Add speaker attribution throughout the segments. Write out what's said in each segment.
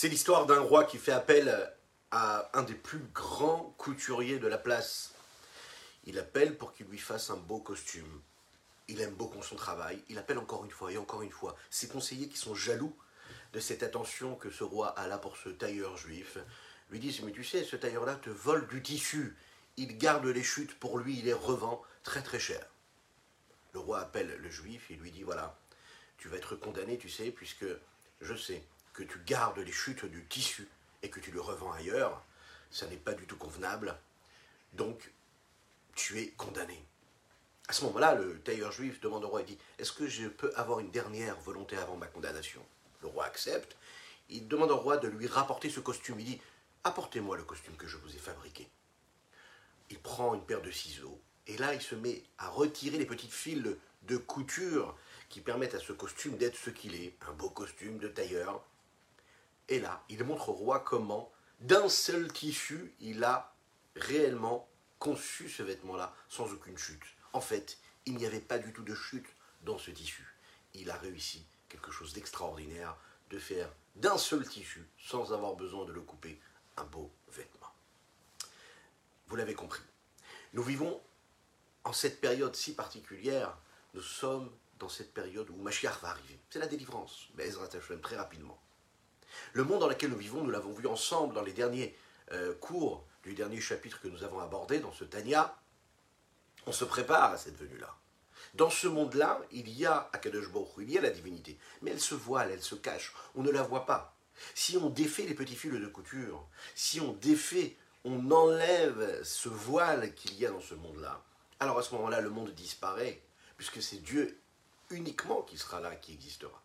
Speaker 1: C'est l'histoire d'un roi qui fait appel à un des plus grands couturiers de la place. Il appelle pour qu'il lui fasse un beau costume. Il aime beaucoup son travail. Il appelle encore une fois et encore une fois. Ses conseillers qui sont jaloux de cette attention que ce roi a là pour ce tailleur juif lui disent Mais tu sais, ce tailleur-là te vole du tissu. Il garde les chutes pour lui, il les revend très très cher. Le roi appelle le juif et lui dit Voilà, tu vas être condamné, tu sais, puisque je sais que tu gardes les chutes du tissu et que tu le revends ailleurs. Ça n'est pas du tout convenable. Donc, tu es condamné. À ce moment-là, le tailleur juif demande au roi et dit Est-ce que je peux avoir une dernière volonté avant ma condamnation? Le roi accepte. Il demande au roi de lui rapporter ce costume. Il dit Apportez-moi le costume que je vous ai fabriqué. Il prend une paire de ciseaux et là, il se met à retirer les petites fils de couture qui permettent à ce costume d'être ce qu'il est, un beau costume de tailleur. Et là, il montre au roi comment, d'un seul tissu, il a réellement conçu ce vêtement-là sans aucune chute. En fait, il n'y avait pas du tout de chute dans ce tissu. Il a réussi quelque chose d'extraordinaire de faire d'un seul tissu, sans avoir besoin de le couper, un beau vêtement. Vous l'avez compris. Nous vivons en cette période si particulière, nous sommes dans cette période où Mashiach va arriver. C'est la délivrance, mais Ezra très rapidement. Le monde dans lequel nous vivons, nous l'avons vu ensemble dans les derniers euh, cours du dernier chapitre que nous avons abordé dans ce Tanya. On se prépare à cette venue-là. Dans ce monde-là, il y a Akadosh il y a la divinité, mais elle se voile, elle se cache, on ne la voit pas. Si on défait les petits fils de couture, si on défait, on enlève ce voile qu'il y a dans ce monde-là, alors à ce moment-là, le monde disparaît, puisque c'est Dieu uniquement qui sera là, qui existera.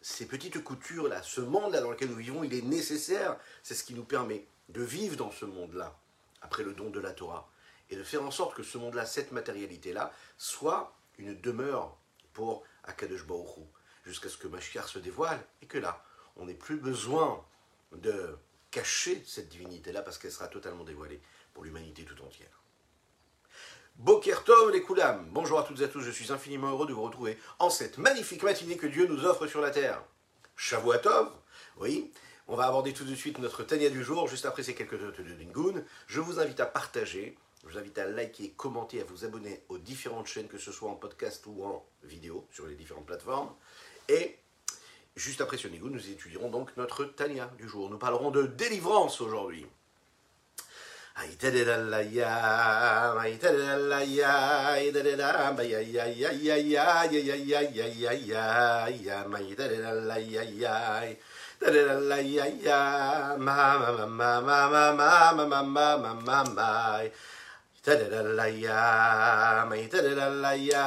Speaker 1: Ces petites coutures-là, ce monde-là dans lequel nous vivons, il est nécessaire. C'est ce qui nous permet de vivre dans ce monde-là, après le don de la Torah, et de faire en sorte que ce monde-là, cette matérialité-là, soit une demeure pour Akadosh Baruch jusqu'à ce que Mashiach se dévoile, et que là, on n'ait plus besoin de cacher cette divinité-là, parce qu'elle sera totalement dévoilée pour l'humanité tout entière. Bokertov les Koulam. Bonjour à toutes et à tous, je suis infiniment heureux de vous retrouver en cette magnifique matinée que Dieu nous offre sur la terre. Shavuatov, oui, on va aborder tout de suite notre Tania du jour, juste après ces quelques notes de Dingoun. Je vous invite à partager, je vous invite à liker, commenter, à vous abonner aux différentes chaînes, que ce soit en podcast ou en vidéo, sur les différentes plateformes. Et juste après ce Dingoun, nous étudierons donc notre Tania du jour. Nous parlerons de délivrance aujourd'hui. Aiterera laia, aiterera laia, aiterera ramba ya ya ya ya ya ya ya ya ya ya ya aiterera laia ya. Aiterera laia ya, ma ma ma ma ma ma ma ma ma ma ma ma. Aiterera laia, aiterera laia,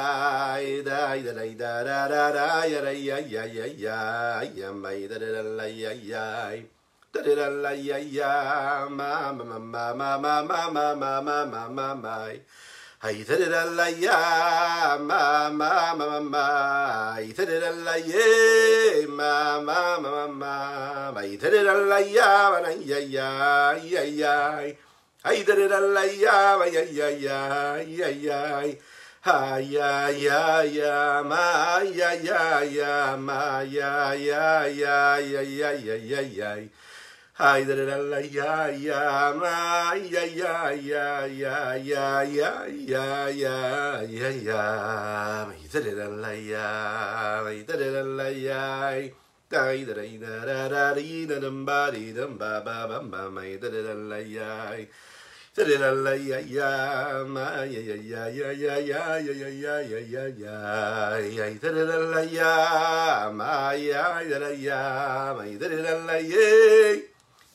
Speaker 1: aida aida aida ra ra ra ya ya ya ya ya ya aiterera laia ya. Hey, da da da la ya, ma ma ma ma ma. Hey, da da da la ye, ma ma ma ma ma. Hey, da da da la ya, ma na ya ya ya ya. Hey, da da da la ya, ma ya ya ya ya ya. Ha ya ya ya, ma ya ya ya, ma ya ya ya ya ya ya ya. Ay da da la ya ya ma ya ya ya ya ya ya ya ya ya ya Ay da da la ya ay da da la ya da da da da da di da dum ba di dum ba ba ba ba ma da da la ya da da la ya ya ma ya ya ya ya ya ya ya ya ya ya ya ay da da la ya ma ya da la ya ma da da la ya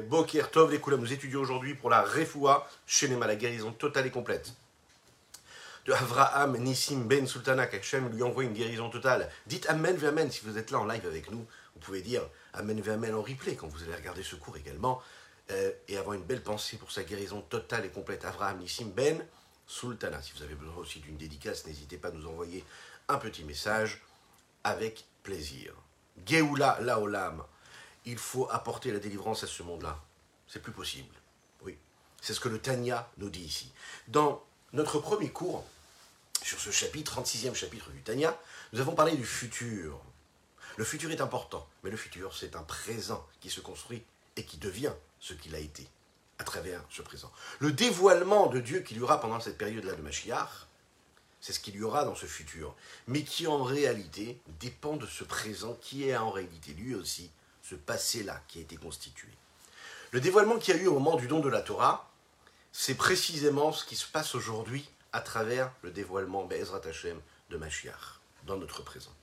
Speaker 1: Bokir Tov, les nous étudions aujourd'hui pour la Refoua, Shenema, la guérison totale et complète. De Avraham Nissim Ben Sultana, qu'Hachem lui envoie une guérison totale. Dites Amen, Amen, si vous êtes là en live avec nous, vous pouvez dire Amen, Amen en replay quand vous allez regarder ce cours également. euh, et avoir une belle pensée pour sa guérison totale et complète. Avraham Nissim Ben Sultana. Si vous avez besoin aussi d'une dédicace, n'hésitez pas à nous envoyer un petit message avec plaisir. Geoula Laolam. Il faut apporter la délivrance à ce monde-là. C'est plus possible. Oui. C'est ce que le Tanya nous dit ici. Dans notre premier cours, sur ce chapitre, 36e chapitre du Tanya, nous avons parlé du futur. Le futur est important, mais le futur, c'est un présent qui se construit et qui devient ce qu'il a été à travers ce présent. Le dévoilement de Dieu qu'il y aura pendant cette période-là de Mashiach, c'est ce qu'il y aura dans ce futur, mais qui en réalité dépend de ce présent qui est en réalité lui aussi ce passé-là qui a été constitué. Le dévoilement qu'il y a eu au moment du don de la Torah, c'est précisément ce qui se passe aujourd'hui à travers le dévoilement Be'ezrat Hashem de Mashiach dans notre présent.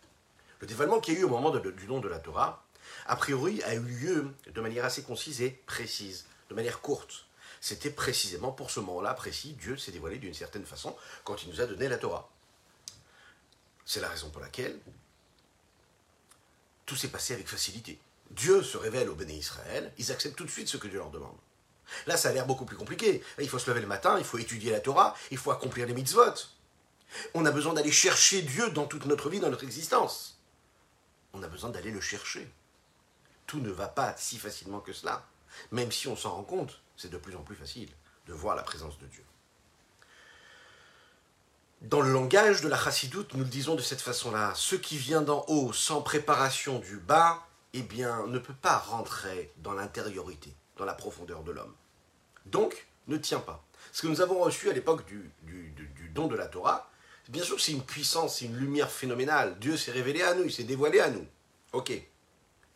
Speaker 1: Le dévoilement qu'il y a eu au moment du don de la Torah, a priori, a eu lieu de manière assez concise et précise, de manière courte. C'était précisément pour ce moment-là précis, Dieu s'est dévoilé d'une certaine façon quand il nous a donné la Torah. C'est la raison pour laquelle tout s'est passé avec facilité. Dieu se révèle au béné Israël, ils acceptent tout de suite ce que Dieu leur demande. Là, ça a l'air beaucoup plus compliqué. il faut se lever le matin, il faut étudier la Torah, il faut accomplir les mitzvot. On a besoin d'aller chercher Dieu dans toute notre vie, dans notre existence. On a besoin d'aller le chercher. Tout ne va pas si facilement que cela. Même si on s'en rend compte, c'est de plus en plus facile de voir la présence de Dieu. Dans le langage de la chassidoute, nous le disons de cette façon-là, ce qui vient d'en haut sans préparation du bas, eh bien, ne peut pas rentrer dans l'intériorité, dans la profondeur de l'homme. Donc, ne tient pas. Ce que nous avons reçu à l'époque du, du, don de la Torah, bien sûr c'est une puissance, c'est une lumière phénoménale. Dieu s'est révélé à nous, il s'est dévoilé à nous. Ok.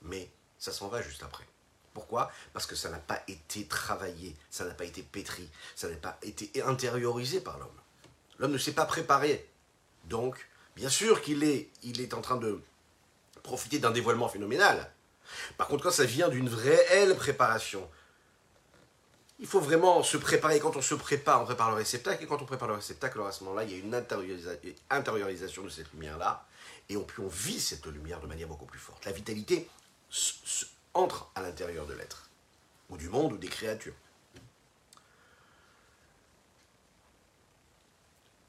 Speaker 1: Mais ça s'en va juste après. Pourquoi? Parce que ça n'a pas été travaillé, ça n'a pas été pétri, ça n'a pas été intériorisé par l'homme. L'homme ne s'est pas préparé. Donc, bien sûr qu'il est, il est en train de profiter d'un dévoilement phénoménal. Par contre, quand ça vient d'une réelle préparation, il faut vraiment se préparer. Quand on se prépare, on prépare le réceptacle. Et quand on prépare le réceptacle, à ce moment-là, il y a une intériorisation de cette lumière-là. Et on, puis on vit cette lumière de manière beaucoup plus forte. La vitalité entre à l'intérieur de l'être, ou du monde, ou des créatures.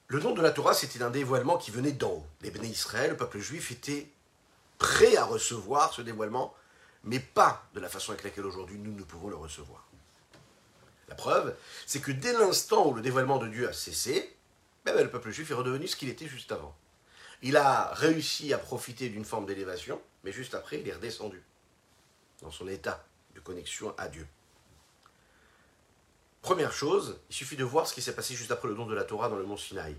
Speaker 1: Le nom de la Torah, c'était un dévoilement qui venait d'en haut. Les béné Israël, le peuple juif, était prêt à recevoir ce dévoilement, mais pas de la façon avec laquelle aujourd'hui nous ne pouvons le recevoir. La preuve, c'est que dès l'instant où le dévoilement de Dieu a cessé, ben, ben, le peuple juif est redevenu ce qu'il était juste avant. Il a réussi à profiter d'une forme d'élévation, mais juste après, il est redescendu dans son état de connexion à Dieu. Première chose, il suffit de voir ce qui s'est passé juste après le don de la Torah dans le mont Sinaï.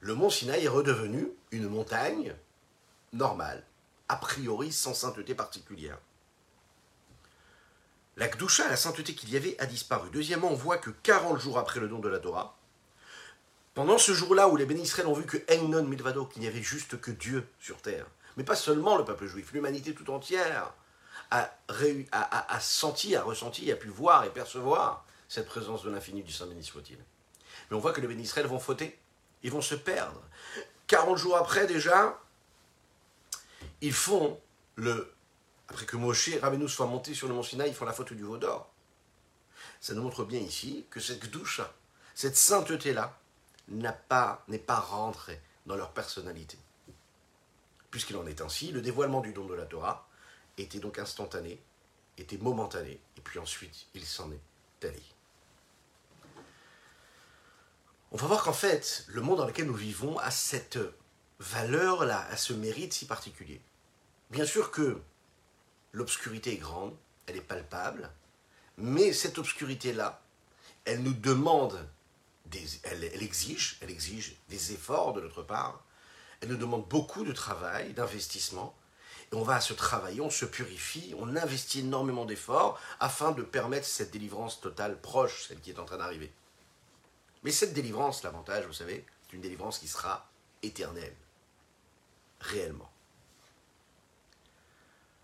Speaker 1: Le mont Sinaï est redevenu une montagne normale, a priori sans sainteté particulière. La Kdusha, la sainteté qu'il y avait, a disparu. Deuxièmement, on voit que 40 jours après le don de la Torah, pendant ce jour-là où les bénis ont vu que Egnon Milvado, qu'il n'y avait juste que Dieu sur terre, mais pas seulement le peuple juif, l'humanité tout entière, a, senti, a ressenti, a pu voir et percevoir cette présence de l'infini du Saint béni soit-il. Mais on voit que les bénis vont fauter, ils vont se perdre. 40 jours après déjà, ils font le. Après que Moshe Rabbeinu soient montés sur le mont Sinaï, ils font la faute du veau d'or. Ça nous montre bien ici que cette gdoucha, cette sainteté-là, n'est pas, pas rentrée dans leur personnalité. Puisqu'il en est ainsi, le dévoilement du don de la Torah était donc instantané, était momentané, et puis ensuite il s'en est allé. On va voir qu'en fait, le monde dans lequel nous vivons a cette valeur-là, a ce mérite si particulier. Bien sûr que l'obscurité est grande, elle est palpable, mais cette obscurité-là, elle nous demande, des, elle, exige, elle exige des efforts de notre part, elle nous demande beaucoup de travail, d'investissement, on va se travailler, on se purifie, on investit énormément d'efforts afin de permettre cette délivrance totale proche, celle qui est en train d'arriver. Mais cette délivrance, l'avantage, vous savez, c'est une délivrance qui sera éternelle, réellement.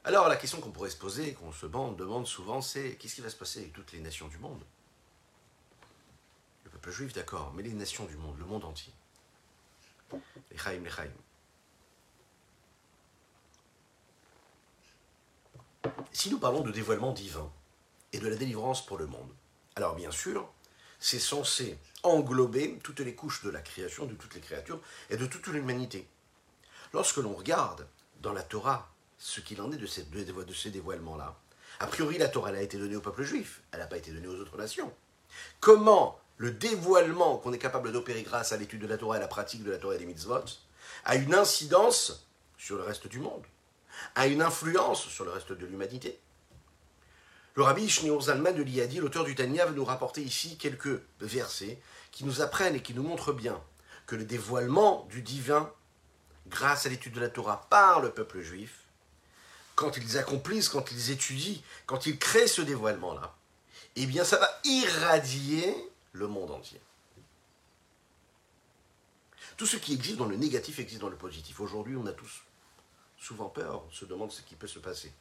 Speaker 1: Alors la question qu'on pourrait se poser, qu'on se demande souvent, c'est qu'est-ce qui va se passer avec toutes les nations du monde? Le peuple juif, d'accord, mais les nations du monde, le monde entier. Les Chaim, les Chaim. Si nous parlons de dévoilement divin, et de la délivrance pour le monde. Alors bien sûr, c'est censé englober toutes les couches de la création, de toutes les créatures et de toute l'humanité. Lorsque l'on regarde dans la Torah ce qu'il en est de ces, dévoilements-là, a priori la Torah a été donnée au peuple juif, elle n'a pas été donnée aux autres nations. Comment le dévoilement qu'on est capable d'opérer grâce à l'étude de la Torah et à la pratique de la Torah et des mitzvot a une incidence sur le reste du monde, a une influence sur le reste de l'humanité. Le rabbi Shneur Zalman de l'Iadi, l'auteur du Tanya, veut nous rapporter ici quelques versets qui nous apprennent et qui nous montrent bien que le dévoilement du divin, grâce à l'étude de la Torah par le peuple juif, quand ils accomplissent, quand ils étudient, quand ils créent ce dévoilement-là, eh bien ça va irradier le monde entier. Tout ce qui existe dans le négatif existe dans le positif. Aujourd'hui, on a tous souvent peur, on se demande ce qui peut se passer.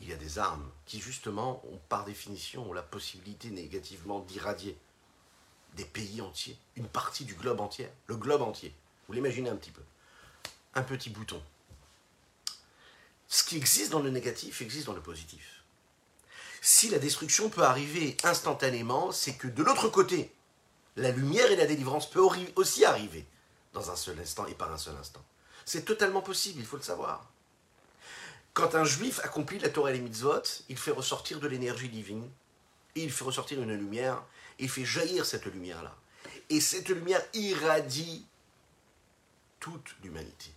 Speaker 1: Il y a des armes qui, justement, ont par définition ont la possibilité négativement d'irradier des pays entiers, une partie du globe entier, le globe entier. Vous l'imaginez un petit peu. Un petit bouton. Ce qui existe dans le négatif existe dans le positif. Si la destruction peut arriver instantanément, c'est que de l'autre côté, la lumière et la délivrance peuvent aussi arriver dans un seul instant et par un seul instant. C'est totalement possible, il faut le savoir. Quand un juif accomplit la Torah et les mitzvot, il fait ressortir de l'énergie divine, il fait ressortir une lumière, il fait jaillir cette lumière-là. Et cette lumière irradie toute l'humanité.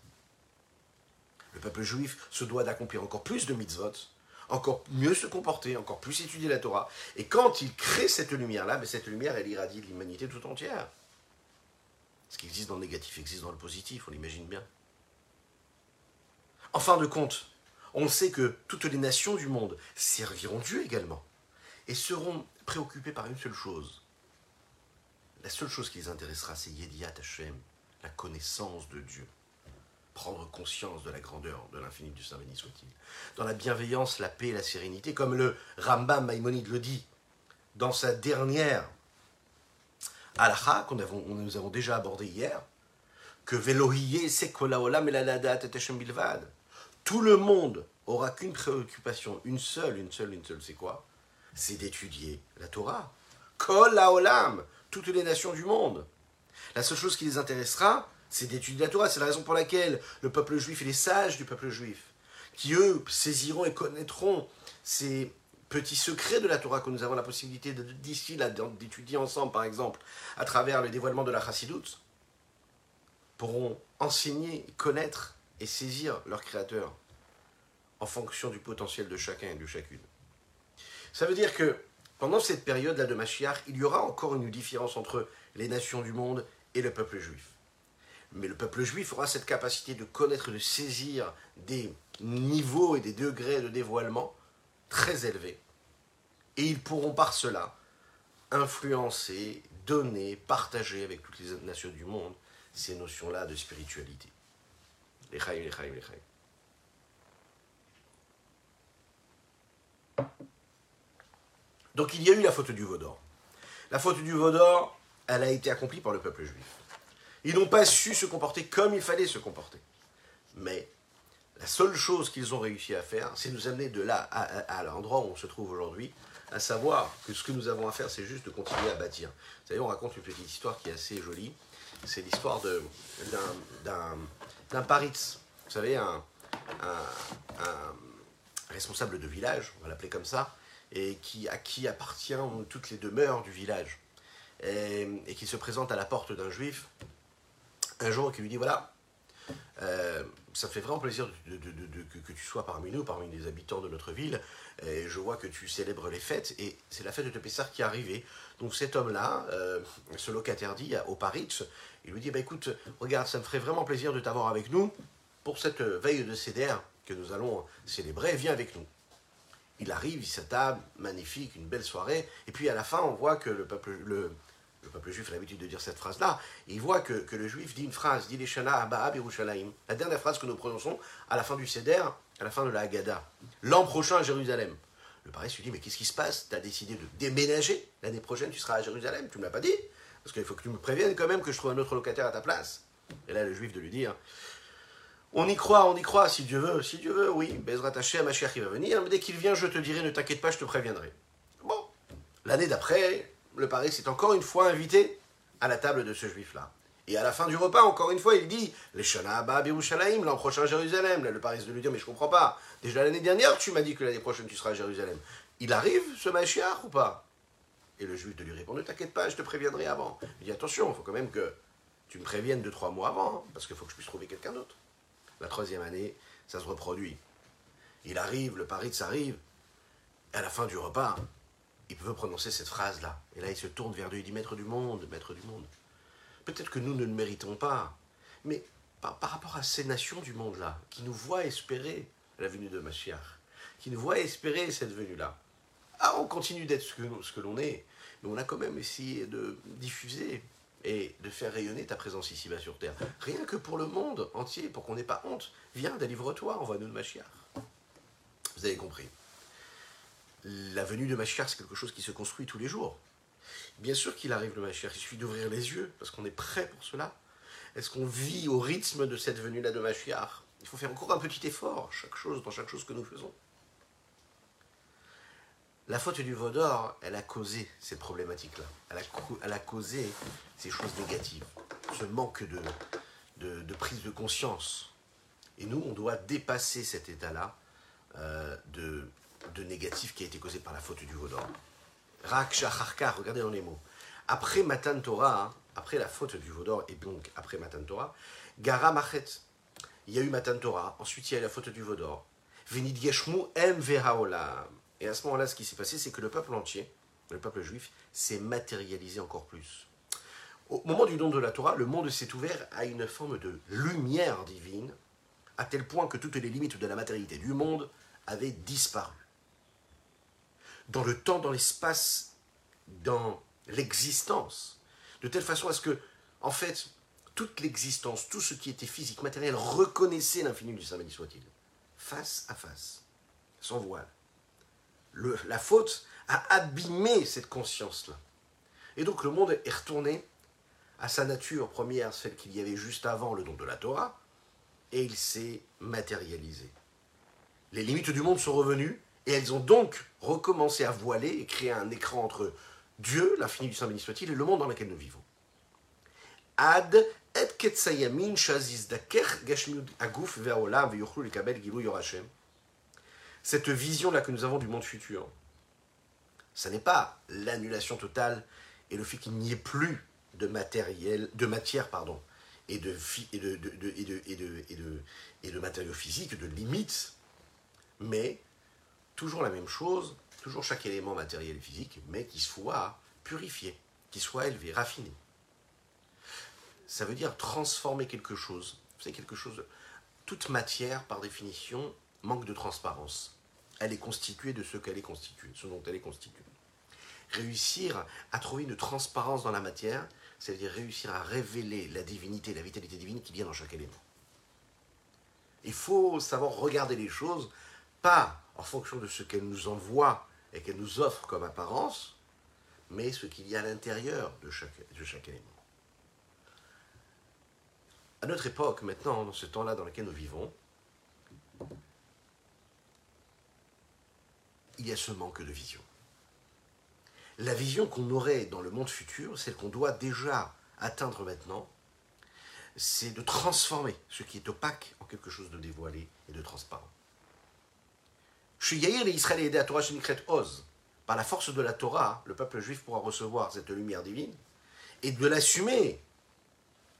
Speaker 1: Le peuple juif se doit d'accomplir encore plus de mitzvot, encore mieux se comporter, encore plus étudier la Torah. Et quand il crée cette lumière-là, cette lumière, elle irradie l'humanité tout entière. Ce qui existe dans le négatif existe dans le positif, on l'imagine bien. En fin de compte, on sait que toutes les nations du monde serviront Dieu également et seront préoccupées par une seule chose. La seule chose qui les intéressera, c'est Yediat Hashem, la connaissance de Dieu. Prendre conscience de la grandeur de l'infini du Saint béni soit-il. Dans la bienveillance, la paix et la sérénité, comme le Rambam Maïmonide le dit dans sa dernière halakha que nous avons déjà abordée hier, que Velohiye sekola olam bilvad tout le monde aura qu'une préoccupation, une seule, une seule, une seule, c'est quoi? C'est d'étudier la Torah. Kol olam, toutes les nations du monde. La seule chose qui les intéressera, c'est d'étudier la Torah. C'est la raison pour laquelle le peuple juif et les sages du peuple juif, qui eux saisiront et connaîtront ces petits secrets de la Torah que nous avons la possibilité d'ici d'étudier ensemble, par exemple, à travers le dévoilement de la Chassidoute, pourront enseigner, connaître et saisir leur créateur en fonction du potentiel de chacun et de chacune. Ça veut dire que pendant cette période-là de Mashiach, il y aura encore une différence entre les nations du monde et le peuple juif. Mais le peuple juif aura cette capacité de connaître de saisir des niveaux et des degrés de dévoilement très élevés. Et ils pourront par cela influencer, donner, partager avec toutes les nations du monde ces notions-là de spiritualité. Donc il y a eu la faute du Vaudor. La faute du Vaudor, elle a été accomplie par le peuple juif. Ils n'ont pas su se comporter comme il fallait se comporter. Mais la seule chose qu'ils ont réussi à faire, c'est nous amener de là à, l'endroit où on se trouve aujourd'hui, à savoir que ce que nous avons à faire, c'est juste de continuer à bâtir. Vous savez, on raconte une petite histoire qui est assez jolie. C'est l'histoire d'un d'un Paritz. Vous savez, un, responsable de village, on va l'appeler comme ça, et qui, à qui appartient toutes les demeures du village, et, qui se présente à la porte d'un juif un jour qui lui dit voilà, euh, ça fait vraiment plaisir de, que, tu sois parmi nous, parmi les habitants de notre ville. Et je vois que tu célèbres les fêtes et c'est la fête de Pessar qui est arrivée. Donc cet homme-là, euh, ce locataire dit au Paris, il lui dit bah, écoute, regarde, ça me ferait vraiment plaisir de t'avoir avec nous pour cette veille de CDR que nous allons célébrer. Viens avec nous. Il arrive, il s'attable, magnifique, une belle soirée. Et puis à la fin, on voit que le peuple, le, le peuple juif a l'habitude de dire cette phrase-là, il voit que, le juif dit une phrase, dit les Shana la dernière phrase que nous prononçons à la fin du Seder, à la fin de la Haggadah, l'an prochain à Jérusalem. Le pareil se dit, mais qu'est-ce qui se passe? Tu as décidé de déménager, l'année prochaine tu seras à Jérusalem, tu ne me l'as pas dit Parce qu'il faut que tu me préviennes quand même que je trouve un autre locataire à ta place. Et là, le juif de lui dire, On y croit, on y croit, si Dieu veut, si Dieu veut, oui, Bezrat Hashem, Mashiach, il va venir, mais dès qu'il vient, je te dirai, ne t'inquiète pas, je te préviendrai. Bon, l'année d'après, le Paris s'est encore une fois invité à la table de ce juif-là. Et à la fin du repas, encore une fois, il dit Les Shana Abba Birushalayim, l'an prochain Jérusalem. Là, le Paris de lui dire Mais je comprends pas. Déjà l'année dernière, tu m'as dit que l'année prochaine, tu seras à Jérusalem. Il arrive, ce Mashiach, ou pas? Et le juif de lui répond Ne t'inquiète pas, je te préviendrai avant. Il dit Attention, il faut quand même que tu me préviennes deux, trois mois avant, hein, parce qu'il faut que je puisse trouver quelqu'un d'autre. La troisième année, ça se reproduit. Il arrive, le Paris s'arrive, à la fin du repas, il peut prononcer cette phrase-là. Et là, il se tourne vers Dieu, il dit Maître du monde, Maître du monde. Peut-être que nous ne le méritons pas, mais par, rapport à ces nations du monde-là, qui nous voient espérer la venue de Mashiach, qui nous voient espérer cette venue-là, ah, on continue d'être ce que, ce que l'on est, mais on a quand même essayé de diffuser et de faire rayonner ta présence ici-bas sur terre. Rien que pour le monde entier, pour qu'on n'ait pas honte. Viens, délivre-toi, envoie-nous de Mashiach. Vous avez compris. La venue de Mashiach, c'est quelque chose qui se construit tous les jours. Bien sûr qu'il arrive le Mashiach, il suffit d'ouvrir les yeux, parce qu'on est prêt pour cela. Est-ce qu'on vit au rythme de cette venue-là de Mashiach Il faut faire encore un petit effort, chaque chose, dans chaque chose que nous faisons. La faute du Vaudor, elle a causé ces problématiques-là. Elle a, causé ces choses négatives, ce manque de, prise de conscience. Et nous, on doit dépasser cet état-là euh, de, négatif qui a été causé par la faute du Vaudor. Rak Shacharka, regardez dans les mots. Après Matan Torah, hein, après la faute du Vaudor, et donc après Matan Torah, Gara Machet, il y a eu Matan Torah, ensuite il y a eu la faute du Vaudor. Venid Yeshmu Em. Et à ce moment-là, ce qui s'est passé, c'est que le peuple entier, le peuple juif, s'est matérialisé encore plus. Au moment du don de la Torah, le monde s'est ouvert à une forme de lumière divine, à tel point que toutes les limites de la matérialité du monde avaient disparu. Dans le temps, dans l'espace, dans l'existence, de telle façon à ce que, en fait, toute l'existence, tout ce qui était physique, matériel, reconnaissait l'infini du Saint soit-il, face à face, sans voile la faute a abîmé cette conscience-là. Et donc le monde est retourné à sa nature première, celle qu'il y avait juste avant le don de la Torah, et il s'est matérialisé. Les limites du monde sont revenues, et elles ont donc recommencé à voiler et créer un écran entre Dieu, l'infini du Saint béni soit-il, et le monde dans lequel nous vivons. Ad et ketsayamin yorashem cette vision-là que nous avons du monde futur, ça n'est pas l'annulation totale et le fait qu'il n'y ait plus de matériel, de matière, pardon, et de, matériaux physiques, de limites, mais toujours la même chose, toujours chaque élément matériel et physique, mais qui soit purifié, qui soit élevé, raffiné. Ça veut dire transformer quelque chose. C'est quelque chose. Toute matière, par définition, manque de transparence elle est constituée de ce qu'elle est constituée, ce dont elle est constituée. Réussir à trouver une transparence dans la matière, c'est-à-dire réussir à révéler la divinité, la vitalité divine qu'il y a dans chaque élément. Il faut savoir regarder les choses, pas en fonction de ce qu'elle nous envoie et qu'elle nous offre comme apparence, mais ce qu'il y a à l'intérieur de chaque, de chaque élément. À notre époque, maintenant, dans ce temps-là dans lequel nous vivons, il y a ce manque de vision. La vision qu'on aurait dans le monde futur, celle qu'on doit déjà atteindre maintenant, c'est de transformer ce qui est opaque en quelque chose de dévoilé et de transparent. Chez Yair et Israël et Torah Oz, par la force de la Torah, le peuple juif pourra recevoir cette lumière divine et de l'assumer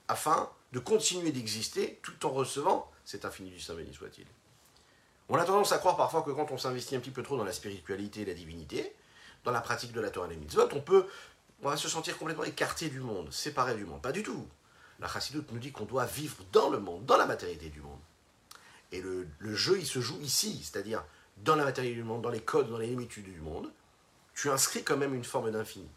Speaker 1: afin de continuer d'exister tout en recevant cet infini du Saint béni soit-il. On a tendance à croire parfois que quand on s'investit un petit peu trop dans la spiritualité et la divinité, dans la pratique de la Torah et des mitzvot, on peut on va se sentir complètement écarté du monde, séparé du monde. Pas du tout. La chassidoute nous dit qu'on doit vivre dans le monde, dans la matérialité du monde. Et le, jeu, il se joue ici, c'est-à-dire dans la matérialité du monde, dans les codes, dans les limites du monde. Tu inscris quand même une forme d'infini.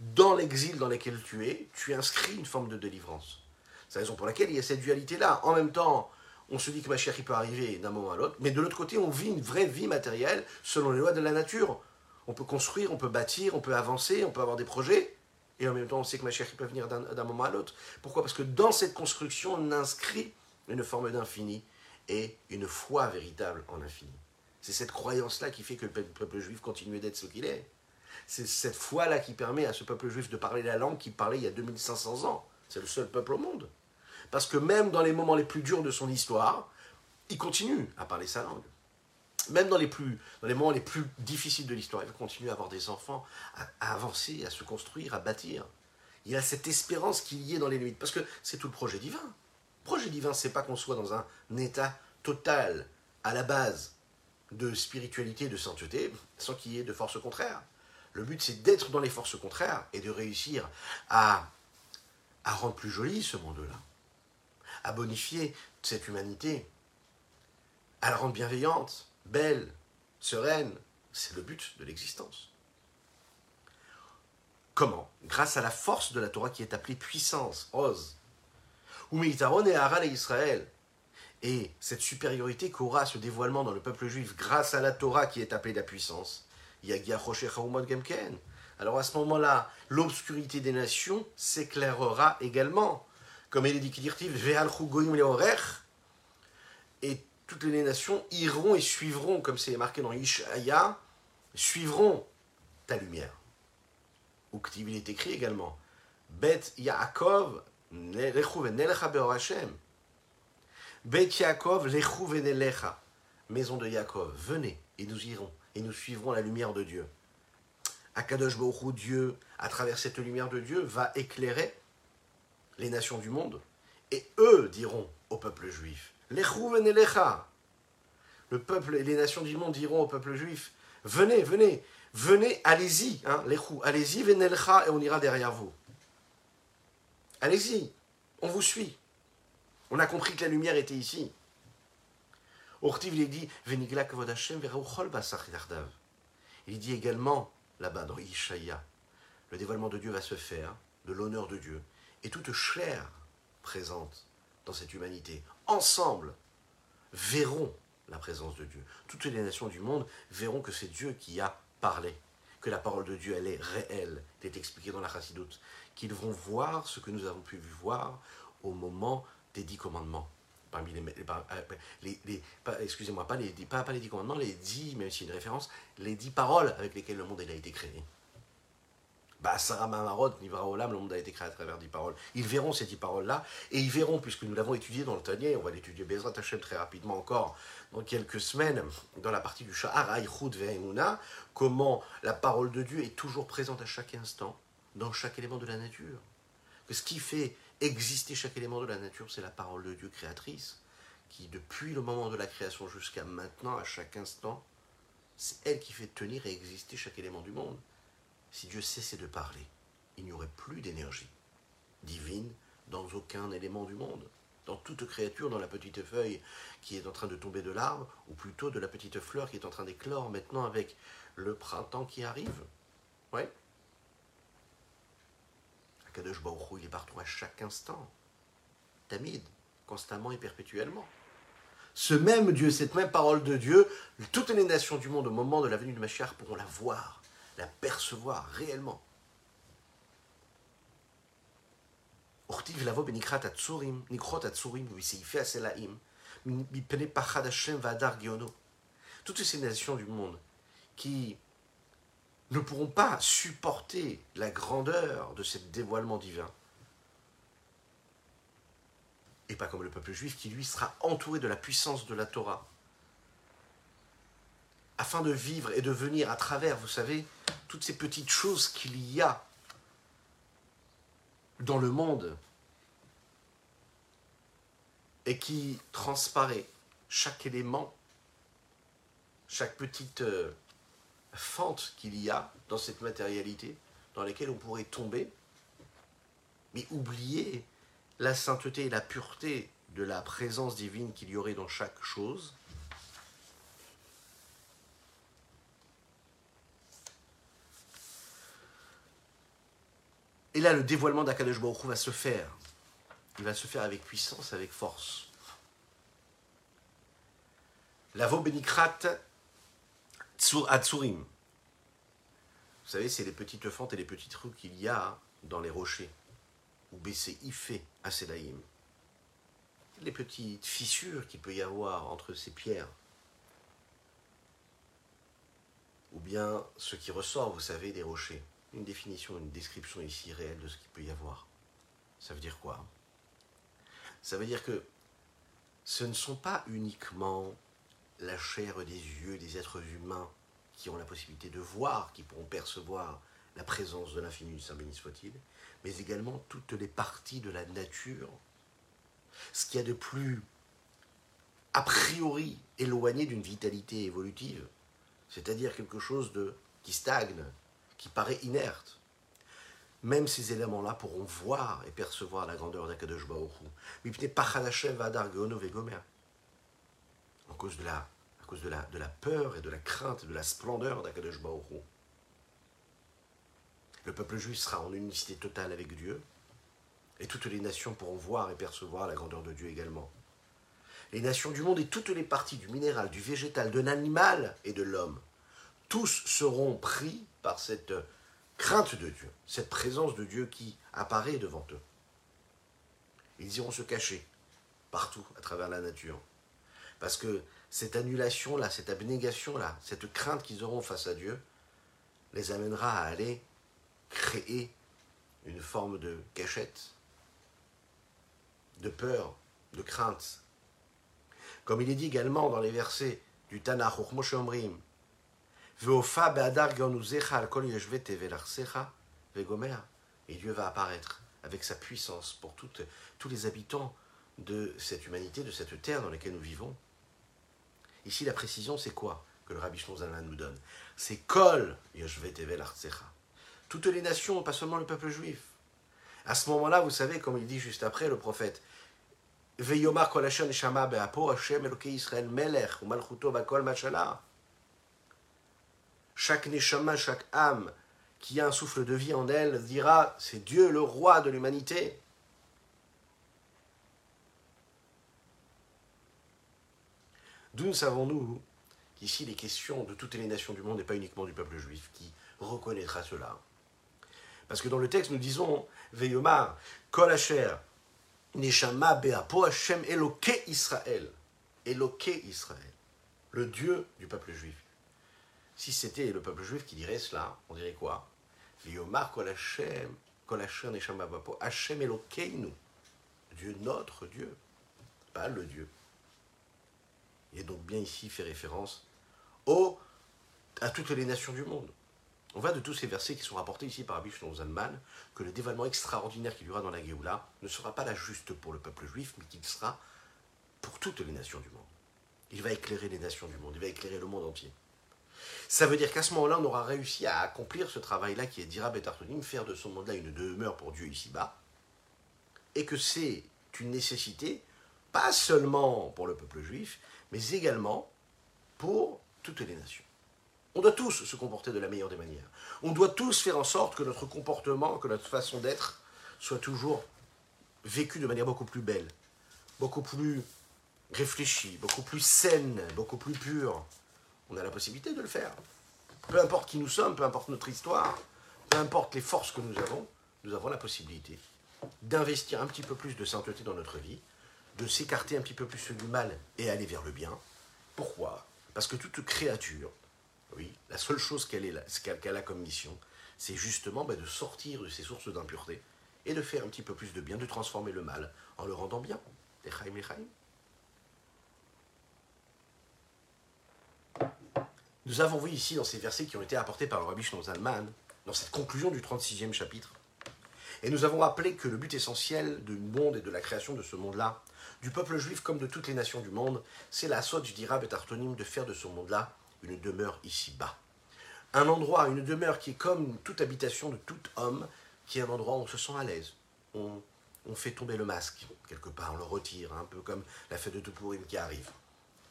Speaker 1: Dans l'exil dans lequel tu es, tu inscris une forme de délivrance. C'est la raison pour laquelle il y a cette dualité-là. En même temps, on se dit que ma chère il peut arriver d'un moment à l'autre, mais de l'autre côté, on vit une vraie vie matérielle selon les lois de la nature. On peut construire, on peut bâtir, on peut avancer, on peut avoir des projets, et en même temps, on sait que ma chère il peut venir d'un moment à l'autre. Pourquoi? Parce que dans cette construction, on inscrit une forme d'infini et une foi véritable en l'infini. C'est cette croyance-là qui fait que le peuple juif continue d'être ce qu'il est. C'est cette foi-là qui permet à ce peuple juif de parler la langue qu'il parlait il y a 2500 ans. C'est le seul peuple au monde. Parce que même dans les moments les plus durs de son histoire, il continue à parler sa langue. Même dans les, plus, dans les moments les plus difficiles de l'histoire, il va continuer à avoir des enfants, à, avancer, à se construire, à bâtir. Il a cette espérance qu'il y est dans les limites. Parce que c'est tout le projet divin. Le projet divin, c'est pas qu'on soit dans un état total, à la base, de spiritualité, de sainteté, sans qu'il y ait de forces contraires. Le but, c'est d'être dans les forces contraires et de réussir à, à rendre plus joli ce monde-là, à bonifier cette humanité, à la rendre bienveillante, belle, sereine. C'est le but de l'existence. Comment? Grâce à la force de la Torah qui est appelée puissance, Oz. Umitaron et Haran et Israël. Et cette supériorité qu'aura ce dévoilement dans le peuple juif grâce à la Torah qui est appelée la puissance. Alors à ce moment-là, l'obscurité des nations s'éclairera également. Comme il est dit et toutes les nations iront et suivront, comme c'est marqué dans Ishaya, suivront ta lumière. Ou il est écrit également, Bet Yaakov. Bet Yaakov Maison de Yaakov, venez et nous irons et nous suivrons la lumière de Dieu. Akadosh Baruch Dieu, à travers cette lumière de Dieu, va éclairer les nations du monde et eux diront au peuple juif le peuple et les nations du monde diront au peuple juif Venez, venez, venez, allez-y, hein, allez-y, venelcha, et on ira derrière vous. Allez-y, on vous suit. On a compris que la lumière était ici. Ortiv, il dit Il dit également, là-bas, dans Ishaïa, le dévoilement de Dieu va se faire, de l'honneur de Dieu, et toute chair présente dans cette humanité, ensemble, verront la présence de Dieu. Toutes les nations du monde verront que c'est Dieu qui a parlé, que la parole de Dieu, elle est réelle, elle est expliquée dans la chassidoute, qu'ils vont voir ce que nous avons pu voir au moment des dix commandements. Parmi les, euh, excusez-moi, pas les, pas, les dix commandements, les dix, même si une référence, les dix paroles avec lesquelles le monde a été créé. Bah, Sarah Mamarod, Olam, le monde a été créé à travers dix paroles. Ils verront ces dix paroles-là, et ils verront, puisque nous l'avons étudié dans le Tanier, on va l'étudier Bezrat Hashem très rapidement encore, dans quelques semaines, dans la partie du Shahar, Aïchoud Ve'emuna, comment la parole de Dieu est toujours présente à chaque instant, dans chaque élément de la nature. Que ce qui fait exister chaque élément de la nature, c'est la parole de Dieu créatrice, qui depuis le moment de la création jusqu'à maintenant, à chaque instant, c'est elle qui fait tenir et exister chaque élément du monde. Si Dieu cessait de parler, il n'y aurait plus d'énergie divine dans aucun élément du monde. Dans toute créature, dans la petite feuille qui est en train de tomber de l'arbre, ou plutôt de la petite fleur qui est en train d'éclore maintenant avec le printemps qui arrive. Ouais. Akadosh Baruch il est partout à chaque instant. Tamid, constamment et perpétuellement. Ce même Dieu, cette même parole de Dieu, toutes les nations du monde au moment de la venue de Machiar pourront la voir la percevoir réellement. Toutes ces nations du monde qui ne pourront pas supporter la grandeur de ce dévoilement divin. Et pas comme le peuple juif qui lui sera entouré de la puissance de la Torah afin de vivre et de venir à travers, vous savez, toutes ces petites choses qu'il y a dans le monde et qui transparaît chaque élément, chaque petite euh, fente qu'il y a dans cette matérialité dans laquelle on pourrait tomber, mais oublier la sainteté et la pureté de la présence divine qu'il y aurait dans chaque chose, Et là, le dévoilement d'Akadosh Baruch va se faire. Il va se faire avec puissance, avec force. Lavo Benikrat Atsurim. Vous savez, c'est les petites fentes et les petites rues qu'il y a dans les rochers. Ou baissé Ifé à les petites fissures qu'il peut y avoir entre ces pierres. Ou bien ce qui ressort, vous savez, des rochers. Une définition, une description ici réelle de ce qu'il peut y avoir. Ça veut dire quoi Ça veut dire que ce ne sont pas uniquement la chair des yeux des êtres humains qui ont la possibilité de voir, qui pourront percevoir la présence de l'infini du Saint béni soit-il, mais également toutes les parties de la nature. Ce qu'il y a de plus a priori éloigné d'une vitalité évolutive, c'est-à-dire quelque chose qui stagne, qui paraît inerte. Même ces éléments-là pourront voir et percevoir la grandeur d'Akadosh En cause de la, à cause de la, de la peur et de la crainte, de la splendeur d'Akadosh le peuple juif sera en unicité totale avec Dieu, et toutes les nations pourront voir et percevoir la grandeur de Dieu également. Les nations du monde et toutes les parties du minéral, du végétal, de l'animal et de l'homme, tous seront pris par cette crainte de Dieu, cette présence de Dieu qui apparaît devant eux. Ils iront se cacher partout à travers la nature. Parce que cette annulation-là, cette abnégation-là, cette crainte qu'ils auront face à Dieu, les amènera à aller créer une forme de cachette, de peur, de crainte. Comme il est dit également dans les versets du Tanakh, et Dieu va apparaître avec sa puissance pour toutes, tous les habitants de cette humanité, de cette terre dans laquelle nous vivons. Ici, la précision, c'est quoi que le Rabbi Shnozana nous donne? C'est Kol Tevel toutes les nations, pas seulement le peuple juif. À ce moment-là, vous savez, comme il dit juste après le prophète, chaque neshama, chaque âme qui a un souffle de vie en elle dira c'est Dieu le roi de l'humanité. D'où nous savons-nous qu'ici les questions de toutes les nations du monde et pas uniquement du peuple juif qui reconnaîtra cela? Parce que dans le texte, nous disons, Veyomar, Kol Asher, Neshama Beapo Hashem Eloke Israël. Eloke Israël. Le Dieu du peuple juif. Si c'était le peuple juif qui dirait cela, on dirait quoi? Dieu, notre Dieu. Pas le Dieu. Est donc bien ici fait référence au, à toutes les nations du monde. On voit de tous ces versets qui sont rapportés ici par Rabbi Zalman que le dévoilement extraordinaire qu'il y aura dans la Géoula ne sera pas là juste pour le peuple juif, mais qu'il sera pour toutes les nations du monde. Il va éclairer les nations du monde, il va éclairer le monde entier. Ça veut dire qu'à ce moment-là, on aura réussi à accomplir ce travail-là qui est d'Ira Betartonim, faire de ce monde-là une demeure pour Dieu ici-bas, et que c'est une nécessité, pas seulement pour le peuple juif, mais également pour toutes les nations. On doit tous se comporter de la meilleure des manières. On doit tous faire en sorte que notre comportement, que notre façon d'être soit toujours vécue de manière beaucoup plus belle, beaucoup plus réfléchie, beaucoup plus saine, beaucoup plus pure. On a la possibilité de le faire. Peu importe qui nous sommes, peu importe notre histoire, peu importe les forces que nous avons, nous avons la possibilité d'investir un petit peu plus de sainteté dans notre vie, de s'écarter un petit peu plus du mal et aller vers le bien. Pourquoi? Parce que toute créature oui, la seule chose qu'elle a comme mission, c'est justement bah, de sortir de ces sources d'impureté et de faire un petit peu plus de bien, de transformer le mal en le rendant bien. Nous avons vu ici dans ces versets qui ont été apportés par le Rabbi Zalman, dans cette conclusion du 36e chapitre, et nous avons rappelé que le but essentiel du monde et de la création de ce monde-là, du peuple juif comme de toutes les nations du monde, c'est la du Dirab et Artonim de faire de ce monde-là une demeure ici-bas. Un endroit, une demeure qui est comme toute habitation de tout homme, qui est un endroit où on se sent à l'aise. On, fait tomber le masque, quelque part, on le retire, un peu comme la fête de Tupourim qui arrive.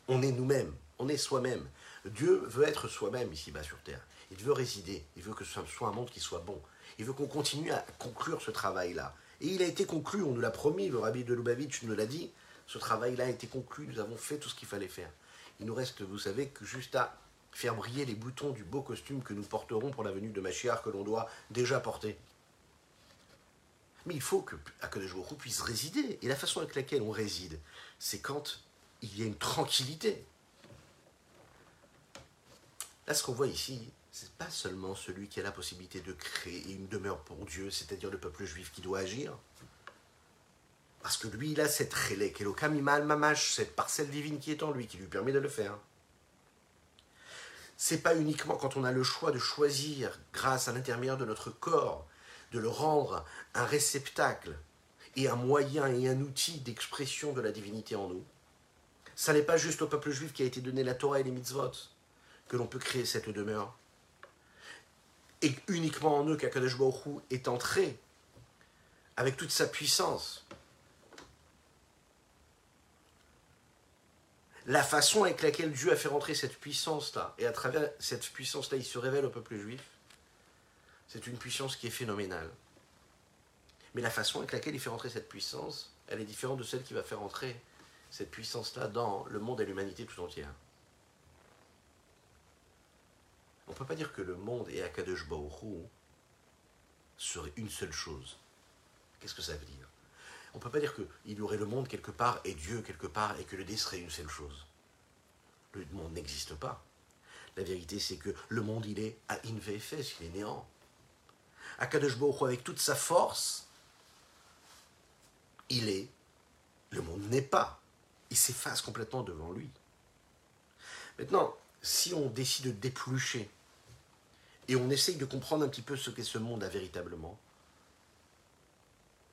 Speaker 1: On est nous-mêmes, on est soi-même. Dieu veut être soi-même ici-bas sur Terre. Il veut résider, il veut que ce soit un monde qui soit bon. Il veut qu'on continue à conclure ce travail-là. Et il a été conclu, on nous l'a promis, le rabbi de Lubavitch nous l'a dit, ce travail-là a été conclu, nous avons fait tout ce qu'il fallait faire. Il nous reste, vous savez, que juste à faire briller les boutons du beau costume que nous porterons pour la venue de Machiar que l'on doit déjà porter. Mais il faut que Akadosh Baruch puisse résider. Et la façon avec laquelle on réside, c'est quand il y a une tranquillité. Là, ce qu'on voit ici, c'est pas seulement celui qui a la possibilité de créer une demeure pour Dieu, c'est-à-dire le peuple juif qui doit agir. Parce que lui, il a cette relèque, mal mamash, cette parcelle divine qui est en lui, qui lui permet de le faire. C'est pas uniquement quand on a le choix de choisir, grâce à l'intermédiaire de notre corps, de le rendre un réceptacle et un moyen et un outil d'expression de la divinité en nous. Ça n'est pas juste au peuple juif qui a été donné la Torah et les mitzvot que l'on peut créer cette demeure. Et uniquement en eux qu'Akadosh Baruch est entré avec toute sa puissance. La façon avec laquelle Dieu a fait rentrer cette puissance-là, et à travers cette puissance-là, il se révèle au peuple juif, c'est une puissance qui est phénoménale. Mais la façon avec laquelle il fait rentrer cette puissance, elle est différente de celle qui va faire rentrer cette puissance-là dans le monde et l'humanité tout entière. On ne peut pas dire que le monde et Akadosh Baoru seraient une seule chose. Qu'est-ce que ça veut dire? On ne peut pas dire qu'il y aurait le monde quelque part et Dieu quelque part et que le dé serait une seule chose. Le monde n'existe pas. La vérité, c'est que le monde, il est à InVFS, il est néant. Akadosh Baruch avec toute sa force, il est, le monde n'est pas. Il s'efface complètement devant lui. Maintenant, si on décide de déplucher et on essaye de comprendre un petit peu ce qu'est ce monde véritablement,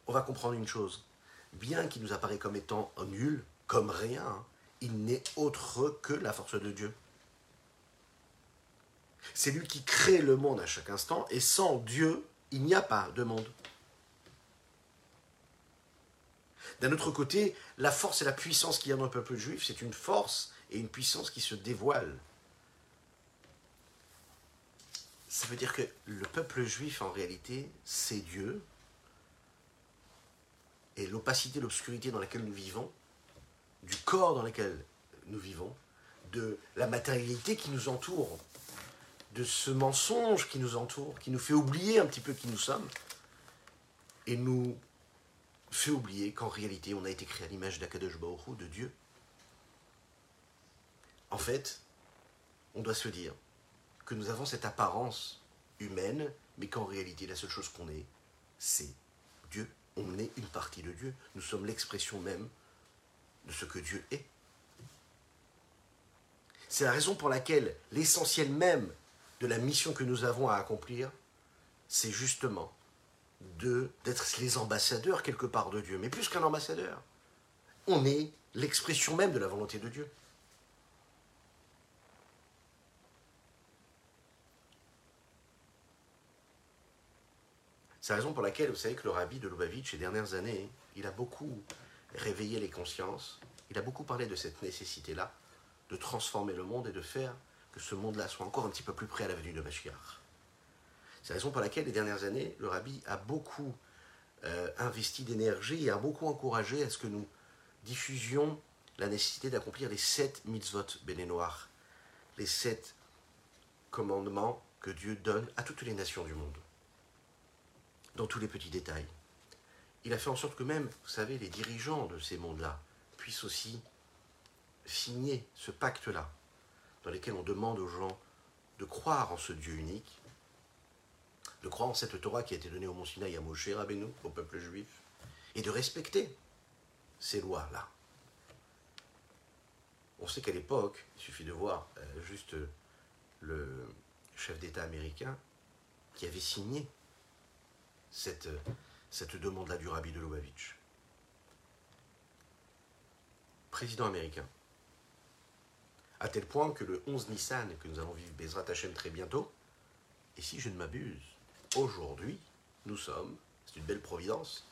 Speaker 1: on va comprendre une chose. Bien qu'il nous apparaît comme étant nul, comme rien, il n'est autre que la force de Dieu. C'est lui qui crée le monde à chaque instant, et sans Dieu, il n'y a pas de monde. D'un autre côté, la force et la puissance qu'il y a dans le peuple juif, c'est une force et une puissance qui se dévoilent. Ça veut dire que le peuple juif, en réalité, c'est Dieu. Et l'opacité, l'obscurité dans laquelle nous vivons, du corps dans lequel nous vivons, de la matérialité qui nous entoure, de ce mensonge qui nous entoure, qui nous fait oublier un petit peu qui nous sommes, et nous fait oublier qu'en réalité, on a été créé à l'image d'Akadosh Baruch de Dieu. En fait, on doit se dire, que nous avons cette apparence humaine, mais qu'en réalité, la seule chose qu'on est, c'est Dieu. On est une partie de Dieu. Nous sommes l'expression même de ce que Dieu est. C'est la raison pour laquelle l'essentiel même de la mission que nous avons à accomplir, c'est justement d'être les ambassadeurs quelque part de Dieu. Mais plus qu'un ambassadeur, on est l'expression même de la volonté de Dieu. C'est la raison pour laquelle vous savez que le rabbi de Lubavitch, ces dernières années, il a beaucoup réveillé les consciences, il a beaucoup parlé de cette nécessité-là, de transformer le monde et de faire que ce monde-là soit encore un petit peu plus près à la venue de Mashiach. C'est la raison pour laquelle, les dernières années, le rabbi a beaucoup euh, investi d'énergie et a beaucoup encouragé à ce que nous diffusions la nécessité d'accomplir les sept mitzvot bénénoirs, les sept commandements que Dieu donne à toutes les nations du monde dans tous les petits détails. Il a fait en sorte que même, vous savez, les dirigeants de ces mondes-là puissent aussi signer ce pacte-là, dans lequel on demande aux gens de croire en ce Dieu unique, de croire en cette Torah qui a été donnée au Mont Sinaï à Moshe Rabbeinu, au peuple juif, et de respecter ces lois-là. On sait qu'à l'époque, il suffit de voir euh, juste le chef d'État américain qui avait signé cette, cette demande-là du rabbi de Lubavitch. Président américain. À tel point que le 11 Nissan, que nous allons vivre Bezrat Hashem très bientôt, et si je ne m'abuse, aujourd'hui, nous sommes, c'est une belle providence,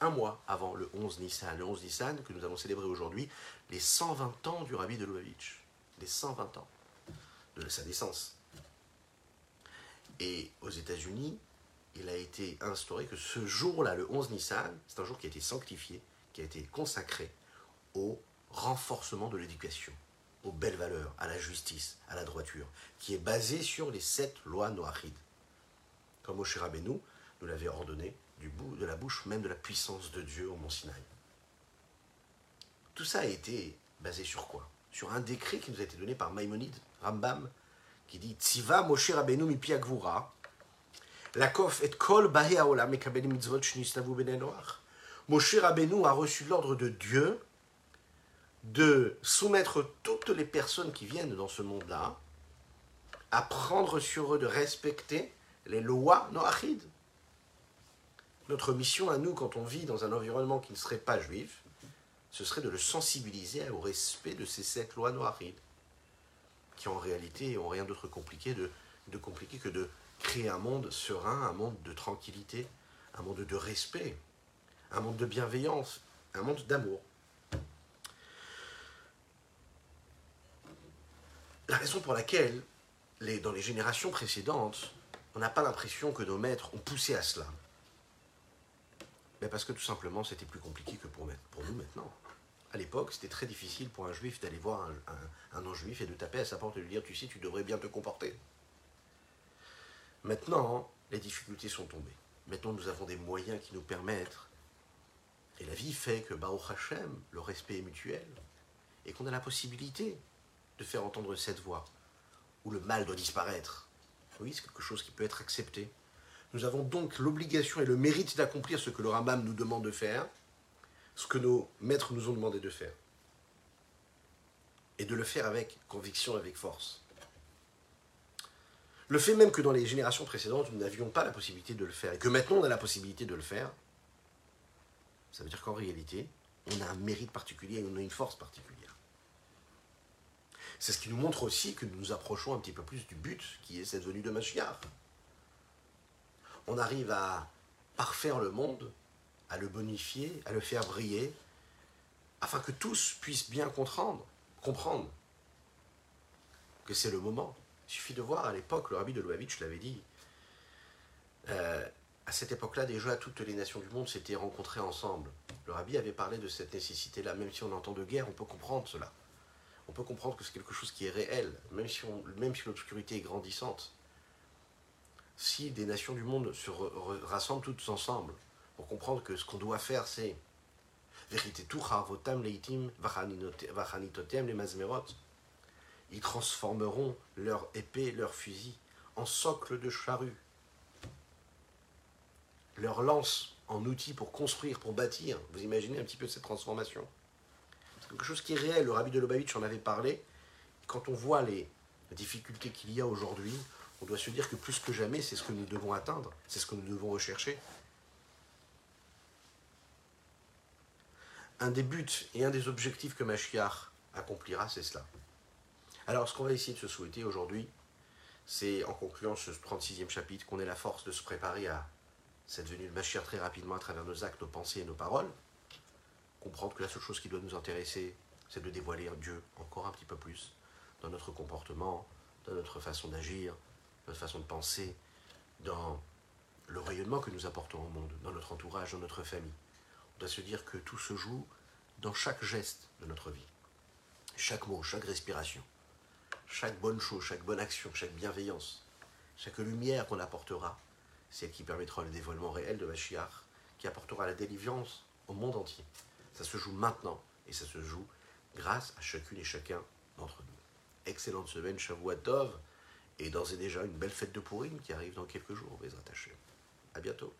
Speaker 1: un mois avant le 11 Nissan, le 11 Nissan que nous allons célébrer aujourd'hui, les 120 ans du rabbi de Lubavitch. Les 120 ans de sa naissance. Et aux États-Unis, il a été instauré que ce jour-là, le 11 Nissan, c'est un jour qui a été sanctifié, qui a été consacré au renforcement de l'éducation, aux belles valeurs, à la justice, à la droiture, qui est basé sur les sept lois noachides. Comme Moshe Rabbeinu nous l'avait ordonné du bout de la bouche même de la puissance de Dieu au mont Sinaï. Tout ça a été basé sur quoi? Sur un décret qui nous a été donné par Maïmonide, Rambam, qui dit Tziva Moshe Rabbeinu mipi Agvura, Lakof et kol mekabel mitzvot. Moshe Rabbeinu a reçu l'ordre de Dieu de soumettre toutes les personnes qui viennent dans ce monde-là à prendre sur eux de respecter les lois noachides. Notre mission à nous, quand on vit dans un environnement qui ne serait pas juif, ce serait de le sensibiliser au respect de ces sept lois noachides, qui en réalité ont rien d'autre compliqué, de compliqué que de créer un monde serein, un monde de tranquillité, un monde de respect, un monde de bienveillance, un monde d'amour. La raison pour laquelle, dans les générations précédentes, on n'a pas l'impression que nos maîtres ont poussé à cela. Mais parce que tout simplement, c'était plus compliqué que pour, nous maintenant. À l'époque, c'était très difficile pour un juif d'aller voir un non-juif et de taper à sa porte et de lui dire Tu sais, tu devrais bien te comporter. Maintenant, les difficultés sont tombées. Maintenant, nous avons des moyens qui nous permettent. Et la vie fait que Baruch Hashem, le respect est mutuel. Et qu'on a la possibilité de faire entendre cette voix, où le mal doit disparaître. Oui, c'est quelque chose qui peut être accepté. Nous avons donc l'obligation et le mérite d'accomplir ce que le Rambam nous demande de faire, ce que nos maîtres nous ont demandé de faire. Et de le faire avec conviction, avec force. Le fait même que dans les générations précédentes, nous n'avions pas la possibilité de le faire, et que maintenant on a la possibilité de le faire, ça veut dire qu'en réalité, on a un mérite particulier et on a une force particulière. C'est ce qui nous montre aussi que nous nous approchons un petit peu plus du but qui est cette venue de Mashiach. On arrive à parfaire le monde, à le bonifier, à le faire briller, afin que tous puissent bien comprendre, comprendre que c'est le moment. Il suffit de voir à l'époque, le rabbi de Lubavitch l'avait dit, euh, à cette époque-là, déjà, toutes les nations du monde s'étaient rencontrées ensemble. Le rabbi avait parlé de cette nécessité-là. Même si on entend de guerre, on peut comprendre cela. On peut comprendre que c'est quelque chose qui est réel, même si, l'obscurité est grandissante. Si des nations du monde se rassemblent toutes ensemble pour comprendre que ce qu'on doit faire, c'est vérité tout votam leitim vachanitotem les mazmerot. Ils transformeront leur épée, leur fusil en socle de charrue leur lance en outil pour construire, pour bâtir. Vous imaginez un petit peu cette transformation? C'est quelque chose qui est réel. Le rabbi de Lubavitch en avait parlé. Quand on voit les difficultés qu'il y a aujourd'hui, on doit se dire que plus que jamais, c'est ce que nous devons atteindre, c'est ce que nous devons rechercher. Un des buts et un des objectifs que Mashiach accomplira, c'est cela. Alors, ce qu'on va essayer de se souhaiter aujourd'hui, c'est, en concluant ce 36e chapitre, qu'on ait la force de se préparer à cette venue de Mashiach très rapidement à travers nos actes, nos pensées et nos paroles, comprendre que la seule chose qui doit nous intéresser, c'est de dévoiler Dieu encore un petit peu plus dans notre comportement, dans notre façon d'agir, notre façon de penser, dans le rayonnement que nous apportons au monde, dans notre entourage, dans notre famille. On doit se dire que tout se joue dans chaque geste de notre vie, chaque mot, chaque respiration, chaque bonne chose, chaque bonne action, chaque bienveillance, chaque lumière qu'on apportera c'est elle qui permettra le dévoilement réel de Mashiach, qui apportera la délivrance au monde entier. Ça se joue maintenant et ça se joue grâce à chacune et chacun d'entre nous. Excellente semaine, Shavuot Tov, et d'ores et déjà une belle fête de Purim qui arrive dans quelques jours, les attachés. À bientôt.